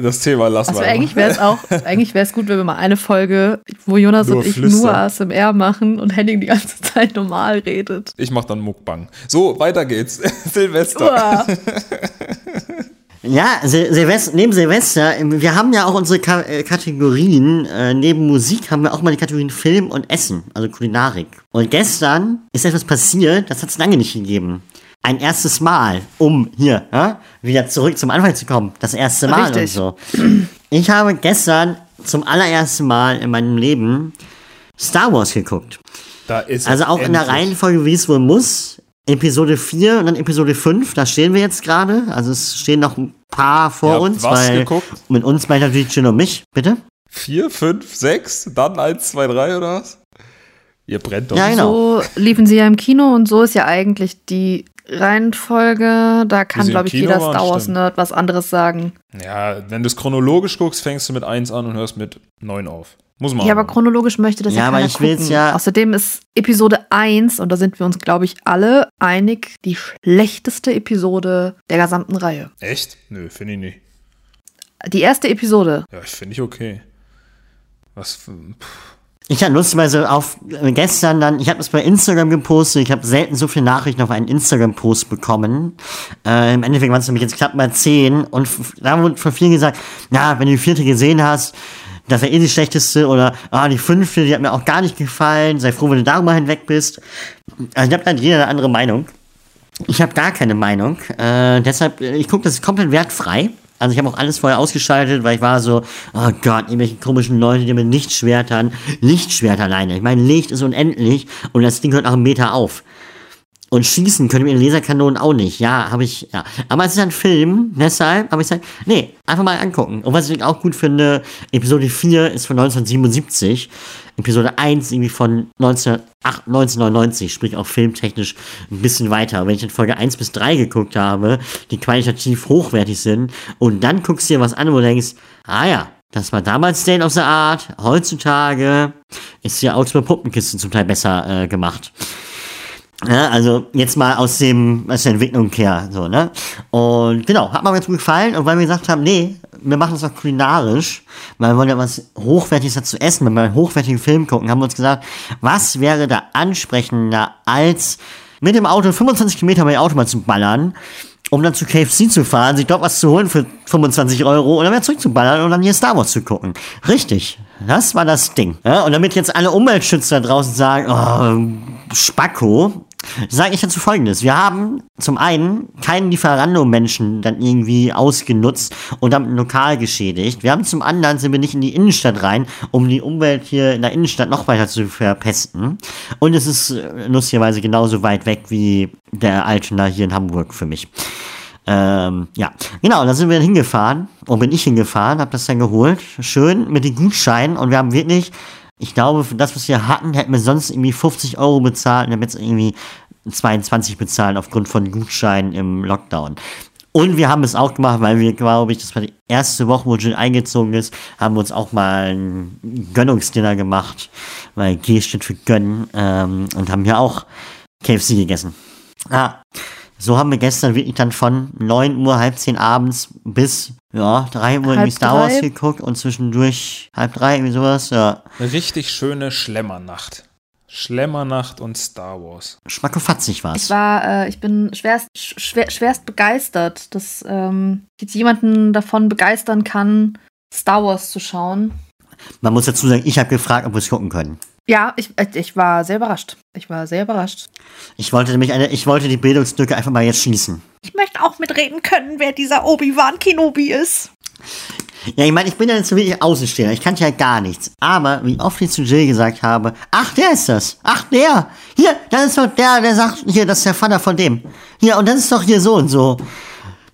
Das Thema lassen Also wir. eigentlich wäre es auch, eigentlich wäre es gut, wenn wir mal eine Folge, wo Jonas Nur und ich flüstern. nur ASMR machen und Henning die ganze <laughs> Zeit normal redet. Ich mach dann Muckbang. So, weiter geht's. <laughs> Silvester. Uah. Ja, Sil Silvester, neben Silvester, ähm, wir haben ja auch unsere Ka äh, Kategorien. Äh, neben Musik haben wir auch mal die Kategorien Film und Essen, also Kulinarik. Und gestern ist etwas passiert, das hat es lange nicht gegeben. Ein erstes Mal, um hier ja, wieder zurück zum Anfang zu kommen. Das erste Mal Richtig. und so. Ich habe gestern zum allerersten Mal in meinem Leben Star Wars geguckt. Da ist Also auch in der endlich. Reihenfolge, wie es wohl muss. Episode 4 und dann Episode 5, da stehen wir jetzt gerade. Also es stehen noch ein paar vor habt uns. was weil geguckt? Mit uns meint natürlich Jill und mich, bitte. Vier, fünf, sechs, dann eins, zwei, drei oder was? Ihr brennt doch. Ja, genau. So liefen sie ja im Kino und so ist ja eigentlich die Reihenfolge. Da kann, glaube ich, jeder Star Wars stimmt. Nerd was anderes sagen. Ja, wenn du es chronologisch guckst, fängst du mit eins an und hörst mit neun auf. Muss man. Ja, aber chronologisch möchte das ja, Ja, aber keiner ich will's gucken. ja- Außerdem ist Episode 1, und da sind wir uns, glaube ich, alle einig, die schlechteste Episode der gesamten Reihe. Echt? Nö, finde ich nicht. Die erste Episode. Ja, ich finde ich okay. Was für, pff, Ich hatte lustigerweise auf äh, gestern dann, ich habe das bei Instagram gepostet, ich habe selten so viele Nachrichten auf einen Instagram-Post bekommen. Äh, Im Endeffekt waren es nämlich jetzt knapp mal zehn und da wurde von vielen gesagt, na, wenn du die vierte gesehen hast, das wäre eh die schlechteste oder ah, die fünfte, die hat mir auch gar nicht gefallen, sei froh, wenn du darüber hinweg bist. Also ich habe halt jeder eine andere Meinung. Ich habe gar keine Meinung. Äh, deshalb, äh, ich gucke das komplett wertfrei. Also ich habe auch alles vorher ausgeschaltet, weil ich war so, oh Gott, irgendwelche komischen Leute, die mit Lichtschwertern, Lichtschwert alleine. Ich meine, Licht ist unendlich und das Ding hört nach einem Meter auf. Und schießen können wir in Laserkanonen auch nicht. Ja, habe ich, ja. Aber es ist ein Film, deshalb habe ich gesagt, nee, einfach mal angucken. Und was ich auch gut finde, Episode 4 ist von 1977, Episode 1 irgendwie von 19, ach, 1999, sprich auch filmtechnisch ein bisschen weiter. Wenn ich in Folge 1 bis 3 geguckt habe, die qualitativ hochwertig sind, und dann guckst du dir was an, wo du denkst, ah ja, das war damals State of the Art, heutzutage ist ja Autos mit Puppenkisten zum Teil besser äh, gemacht. Ja, also jetzt mal aus dem aus der Entwicklung her, so, ne? Und genau, hat mir ganz gut gefallen. Und weil wir gesagt haben, nee, wir machen das auch kulinarisch, weil wir wollen ja was Hochwertiges dazu essen, wenn wir einen hochwertigen Film gucken, haben wir uns gesagt, was wäre da ansprechender als mit dem Auto 25 Kilometer bei Auto mal zu ballern, um dann zu KFC zu fahren, sich dort was zu holen für 25 Euro und dann wieder zurückzuballern und dann hier Star Wars zu gucken. Richtig. Das war das Ding. Ja, und damit jetzt alle Umweltschützer draußen sagen, oh, Spacko, sage ich dazu folgendes. Wir haben zum einen keinen Lieferando-Menschen dann irgendwie ausgenutzt und damit lokal geschädigt. Wir haben zum anderen sind wir nicht in die Innenstadt rein, um die Umwelt hier in der Innenstadt noch weiter zu verpesten. Und es ist äh, lustigerweise genauso weit weg wie der Altona hier in Hamburg für mich. Ähm, ja, genau, da sind wir hingefahren, und bin ich hingefahren, habe das dann geholt, schön mit den Gutscheinen und wir haben wirklich, ich glaube, für das, was wir hatten, hätten wir sonst irgendwie 50 Euro bezahlt und haben jetzt irgendwie 22 bezahlt aufgrund von Gutscheinen im Lockdown. Und wir haben es auch gemacht, weil wir, glaube ich, das war die erste Woche, wo Jill eingezogen ist, haben wir uns auch mal ein Gönnungsdinner gemacht, weil G steht für Gönnen, ähm, und haben hier auch KFC gegessen. Ah, so haben wir gestern wirklich dann von 9 Uhr, halb 10 abends bis, ja, 3 Uhr irgendwie Halb Star Wars drei. geguckt und zwischendurch halb drei, irgendwie sowas, ja. Eine richtig schöne Schlemmernacht. Schlemmernacht und Star Wars. Schmackofatzig war's. Ich war, äh, ich bin schwerst, schwer, schwerst begeistert, dass ähm, ich jetzt jemanden davon begeistern kann, Star Wars zu schauen. Man muss dazu sagen, ich habe gefragt, ob wir es gucken können. Ja, ich, äh, ich war sehr überrascht. Ich war sehr überrascht. Ich wollte nämlich eine, ich wollte die Bildungslücke einfach mal jetzt schließen. Ich möchte auch mitreden können, wer dieser Obi-Wan Kenobi ist. Ja, ich meine, ich bin ja jetzt so wirklich Außenstehender, ich kannte ja gar nichts. Aber wie oft ich zu Jill gesagt habe, ach, der ist das. Ach, der. Hier, das ist doch der, der sagt, hier, das ist der Vater von dem. Hier, und das ist doch hier so und so.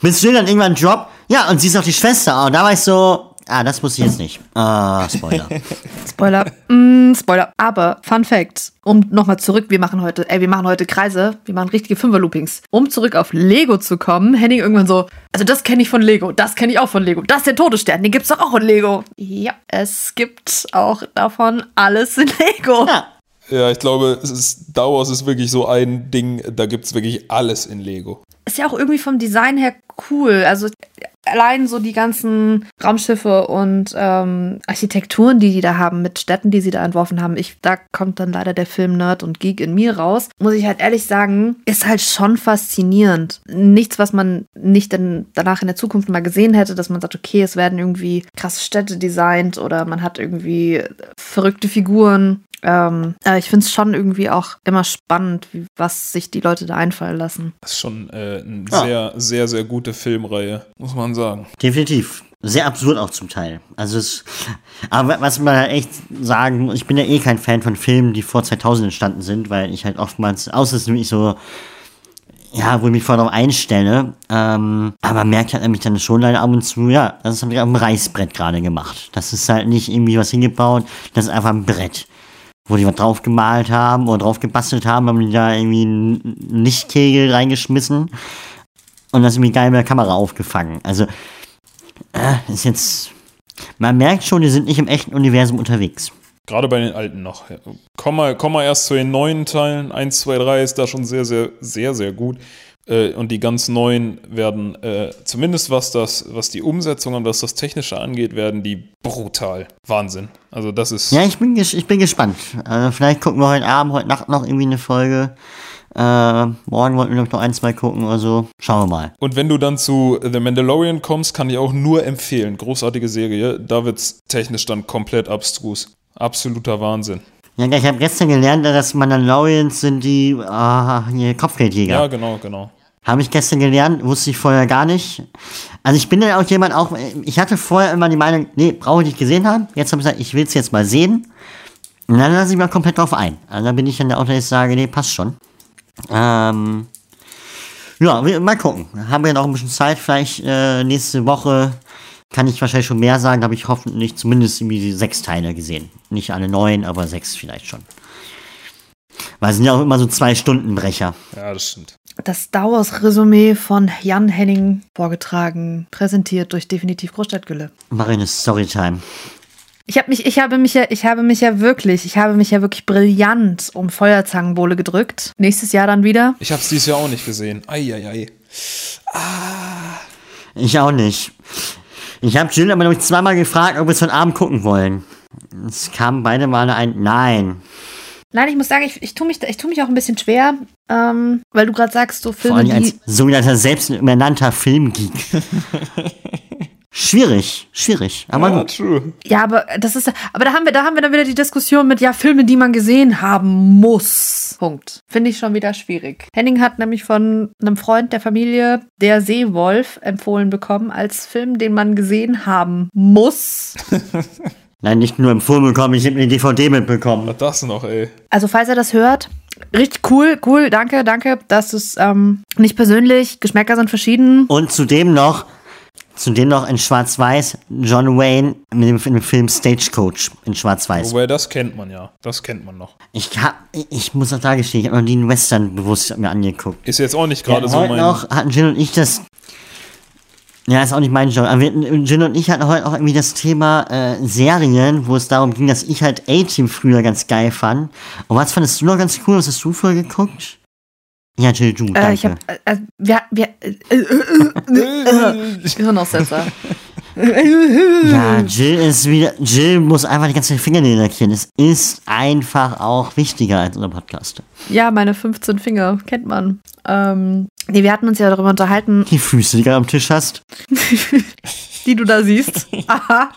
Bis Jill dann irgendwann Job. Ja, und sie ist doch die Schwester. Und da war ich so, ah, das muss ich jetzt nicht. Ah, Spoiler. <laughs> Spoiler. Mm, Spoiler. Aber, Fun Fact, um nochmal zurück, wir machen heute, ey, wir machen heute Kreise, wir machen richtige Fünfer-Loopings. Um zurück auf Lego zu kommen, Henning irgendwann so, also das kenne ich von Lego, das kenne ich auch von Lego, das ist der Todesstern, den gibt's doch auch in Lego. Ja, es gibt auch davon alles in Lego. ja. Ja, ich glaube, es ist, Star Wars ist wirklich so ein Ding, da gibt es wirklich alles in Lego. Ist ja auch irgendwie vom Design her cool. Also allein so die ganzen Raumschiffe und ähm, Architekturen, die die da haben, mit Städten, die sie da entworfen haben. Ich, da kommt dann leider der Film-Nerd und Geek in mir raus. Muss ich halt ehrlich sagen, ist halt schon faszinierend. Nichts, was man nicht dann danach in der Zukunft mal gesehen hätte, dass man sagt, okay, es werden irgendwie krasse Städte designt oder man hat irgendwie verrückte Figuren. Ähm, äh, ich finde es schon irgendwie auch immer spannend, wie, was sich die Leute da einfallen lassen. Das ist schon äh, eine Ja. sehr, sehr, sehr gute Filmreihe, muss man sagen. Definitiv. Sehr absurd auch zum Teil. Also es, aber was man halt echt sagen muss, ich bin ja eh kein Fan von Filmen, die vor 2000 entstanden sind, weil ich halt oftmals, außer es ist nämlich so, ja, wo ich mich voll darauf einstelle, ähm, aber man merkt halt nämlich dann schon leider ab und zu, ja, das haben wir auf dem Reißbrett gerade gemacht. Das ist halt nicht irgendwie was hingebaut, das ist einfach ein Brett. Wo die was drauf gemalt haben oder drauf gebastelt haben, haben die da irgendwie einen Lichtkegel reingeschmissen und das irgendwie geil mit der Kamera aufgefangen. Also, äh, ist jetzt. Man merkt schon, die sind nicht im echten Universum unterwegs. Gerade bei den alten noch. Komm mal, komm mal erst zu den neuen Teilen. 1, 2, 3 ist da schon sehr, sehr, sehr, sehr gut. Äh, und die ganz neuen werden, äh, zumindest was das, was die Umsetzung und was das Technische angeht, werden die brutal. Wahnsinn. Also das ist. Ja, ich bin, ich bin gespannt. Also vielleicht gucken wir heute Abend, heute Nacht noch irgendwie eine Folge. Äh, morgen wollten wir noch ein, zwei gucken oder so. Schauen wir mal. Und wenn du dann zu The Mandalorian kommst, kann ich auch nur empfehlen. Großartige Serie. Da wird's technisch dann komplett abstrus. Absoluter Wahnsinn. Ja, ich habe gestern gelernt, dass Mandalorians sind die ah, hier Kopfgeldjäger. Ja, genau, genau. Habe ich gestern gelernt, wusste ich vorher gar nicht. Also ich bin dann auch jemand auch, ich hatte vorher immer die Meinung, nee, brauche ich nicht gesehen haben. Jetzt habe ich gesagt, ich will es jetzt mal sehen. Und dann lasse ich mal komplett drauf ein. Also dann bin ich dann auch, dass ich sage, nee, passt schon. Ähm, ja, mal gucken. Haben wir noch ein bisschen Zeit, vielleicht äh, nächste Woche kann ich wahrscheinlich schon mehr sagen, habe ich hoffentlich zumindest irgendwie sechs Teile gesehen. Nicht alle neun, aber sechs vielleicht schon. Weil es sind ja auch immer so zwei Stundenbrecher. Ja, das stimmt. Das Star Wars Resümee von Jan Henning vorgetragen, präsentiert durch Definitiv Großstadtgülle. Marine Storytime. Ich habe mich, ich habe mich ja, ich habe mich ja wirklich, ich habe mich ja wirklich brillant um Feuerzangenbowle gedrückt. Nächstes Jahr dann wieder. Ich hab's dieses Jahr auch nicht gesehen. Eieiei. Ich auch nicht. Ich habe Jill aber noch zweimal gefragt, ob wir es heute Abend gucken wollen. Es kam beide Male ein Nein. Nein, ich muss sagen, ich, ich tue mich, ich tue mich auch ein bisschen schwer, ähm, weil du gerade sagst, so Vor Filme, allem als sogenannter selbsternannter Filmgeek. <laughs> schwierig, schwierig. Aber ja, gut. true. ja, aber das ist, aber da haben wir, da haben wir dann wieder die Diskussion mit, ja, Filme, die man gesehen haben muss. Punkt. Finde ich schon wieder schwierig. Henning hat nämlich von einem Freund der Familie Der Seewolf empfohlen bekommen als Film, den man gesehen haben muss. <laughs> Nein, nicht nur im Film bekommen, ich habe eine DVD mitbekommen. Was das noch, ey? Also falls er das hört, richtig cool, cool, danke, danke. Das ist ähm, nicht persönlich, Geschmäcker sind verschieden. Und zudem noch, zudem noch in Schwarz-Weiß John Wayne mit dem, dem Film Stagecoach in Schwarz-Weiß. Wobei, das kennt man ja. Das kennt man noch. Ich, hab, ich muss auch da gestehen, ich habe noch nie einen Western bewusst mir angeguckt. Ist jetzt auch nicht Ja, gerade so heute mein. noch hatten Jill und ich das. Ja, ist auch nicht mein Job. Aber Jill und ich hatten heute auch irgendwie das Thema äh, Serien, wo es darum ging, dass ich halt A-Team früher ganz geil fand. Und was fandest du noch ganz cool? Was hast du früher geguckt? Ja, Jill, du, danke. Äh, ich hab, äh, äh, wir, wir, äh, äh, äh, äh, Gehirnaussetzer. Ja, <laughs> Jill ist wieder. Jill muss einfach die ganze Fingernägel lackieren. Es ist einfach auch wichtiger als unser Podcast. Ja, meine 15 Finger, kennt man. Ähm, nee, wir hatten uns ja darüber unterhalten, Die Füße, die du am Tisch hast. <laughs> die du da siehst. <laughs> Aha.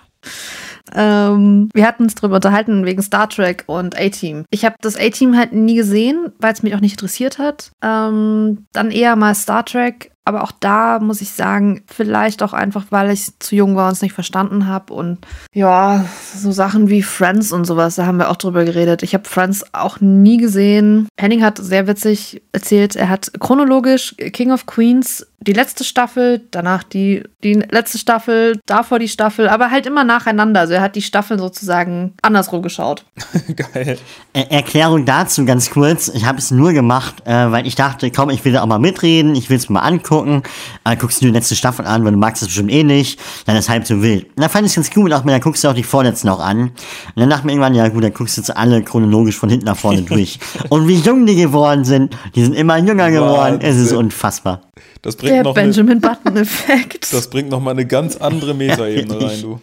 Ähm, wir hatten uns darüber unterhalten wegen Star Trek und A-Team. Ich habe das A-Team halt nie gesehen, weil es mich auch nicht interessiert hat. Ähm, dann eher mal Star Trek. Aber auch da muss ich sagen, vielleicht auch einfach, weil ich zu jung war und es nicht verstanden habe. Und ja, so Sachen wie Friends und sowas, da haben wir auch drüber geredet. Ich habe Friends auch nie gesehen. Henning hat sehr witzig erzählt, er hat chronologisch King of Queens die letzte Staffel, danach die, die letzte Staffel, davor die Staffel, aber halt immer nacheinander. Also er hat die Staffeln sozusagen andersrum geschaut. <laughs> Geil. Er Erklärung dazu ganz kurz. Ich habe es nur gemacht, äh, weil ich dachte, komm, ich will da auch mal mitreden, ich will es mal angucken. Äh, guckst du die letzte Staffel an, weil du magst es bestimmt eh nicht. Dann ist halb so wild. Und dann fand ich es ganz gut, auch mir, dann guckst du auch die vorletzten auch an. Und dann dachte mir irgendwann, ja gut, dann guckst du jetzt alle chronologisch von hinten nach vorne <laughs> durch. Und wie jung die geworden sind, die sind immer jünger geworden. Es ist unfassbar. Das bringt Der noch eine, Benjamin Button-Effekt. das bringt noch mal eine ganz andere Metaebene <laughs> rein, du.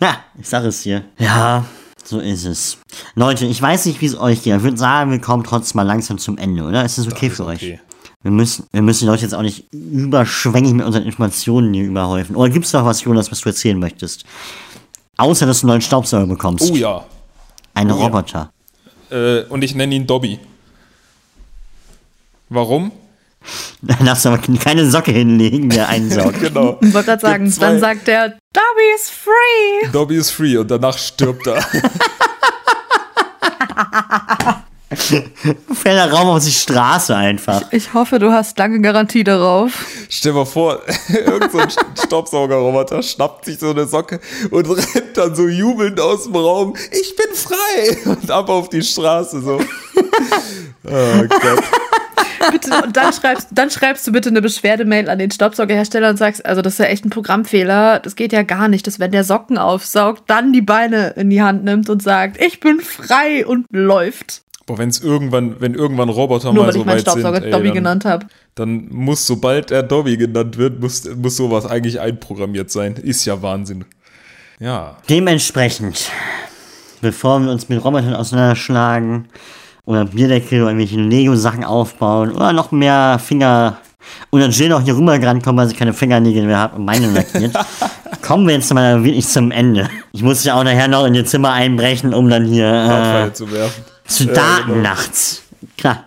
Ja, ich sag es dir. Ja, so ist es. Leute, ich weiß nicht, wie es euch geht. Ich würde sagen, wir kommen trotzdem mal langsam zum Ende, oder? Ist das okay Das für ist euch? okay. Wir müssen, wir müssen die Leute jetzt auch nicht überschwänglich mit unseren Informationen hier überhäufen. Oder gibt's noch was, Jonas, was du erzählen möchtest? Außer, dass du einen neuen Staubsauger bekommst. Oh ja. Einen oh ja. Roboter. Äh, und ich nenne ihn Dobby. Warum? Dann darfst du aber keine Socke hinlegen, der einsaugt. <laughs> Genau. Ich wollte gerade sagen, zwei- dann sagt der, Dobby is free. Dobby ist free und danach stirbt er. <laughs> Fällt der Raum auf die Straße einfach. Ich hoffe, du hast lange Garantie darauf. Stell dir mal vor, <laughs> irgend so ein Staubsaugerroboter schnappt sich so eine Socke und rennt dann so jubelnd aus dem Raum. Ich bin frei! Und ab auf die Straße so. Oh Gott. Bitte, und dann schreibst, dann schreibst du bitte eine Beschwerdemail an den Staubsaugerhersteller und sagst, also das ist ja echt ein Programmfehler. Das geht ja gar nicht, dass wenn der Socken aufsaugt, dann die Beine in die Hand nimmt und sagt, ich bin frei und läuft. Boah, wenn es irgendwann, wenn irgendwann Roboter Nur mal so ich meinen weit sind, Staubsauger ey, Dobby dann, genannt habe. dann muss, sobald er Dobby genannt wird, muss, muss sowas eigentlich einprogrammiert sein. Ist ja Wahnsinn. Ja. Dementsprechend, bevor wir uns mit Robotern auseinanderschlagen oder Bierdeckel oder irgendwelche Lego-Sachen aufbauen oder noch mehr Finger oder Jill noch hier rübergerannt kommt, weil sie keine Fingernägel mehr hat und meine lackiert, <laughs> kommen wir jetzt mal wirklich zum Ende. Ich muss ja auch nachher noch in ihr Zimmer einbrechen, um dann hier äh, zu werfen. zu Ja, daten genau. nachts. Klar.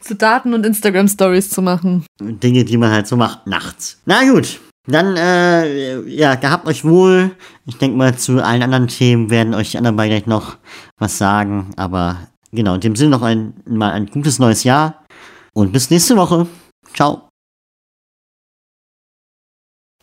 Zu Daten und Instagram-Stories zu machen. Dinge, die man halt so macht, nachts. Na gut, dann, äh, ja, gehabt euch wohl. Ich denke mal, zu allen anderen Themen werden euch die anderen beiden gleich noch was sagen. Aber genau, in dem Sinne noch ein, mal ein gutes neues Jahr. Und bis nächste Woche. Ciao.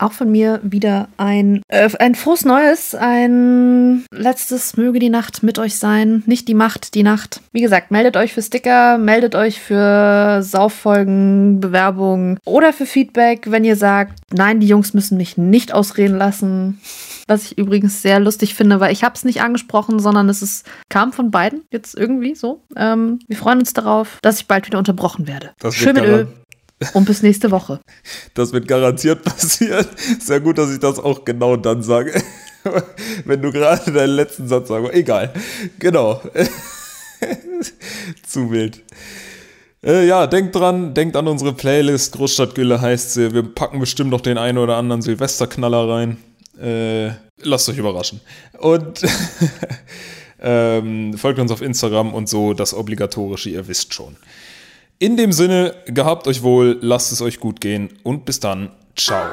Auch von mir wieder ein, äh, ein frohes Neues, ein letztes möge die Nacht mit euch sein. Nicht die Macht, die Nacht. Wie gesagt, meldet euch für Sticker, meldet euch für Sauffolgen, Bewerbungen oder für Feedback, wenn ihr sagt, nein, die Jungs müssen mich nicht ausreden lassen. Was ich übrigens sehr lustig finde, weil ich habe es nicht angesprochen, sondern es ist, kam von beiden jetzt irgendwie so. Ähm, wir freuen uns darauf, dass ich bald wieder unterbrochen werde. Das Schön mit Öl und bis nächste Woche. <laughs> Das wird garantiert <laughs> passieren. Sehr gut, dass ich das auch genau dann sage. <laughs> Wenn du gerade deinen letzten Satz sagst. Egal. Genau. Zu wild. Äh, ja, denkt dran, denkt an unsere Playlist. Großstadtgülle heißt sie. Wir packen bestimmt noch den einen oder anderen Silvesterknaller rein. Äh, lasst euch überraschen. Und <laughs> ähm, folgt uns auf Instagram und so das Obligatorische, ihr wisst schon. In dem Sinne, gehabt euch wohl, lasst es euch gut gehen und bis dann. Ciao.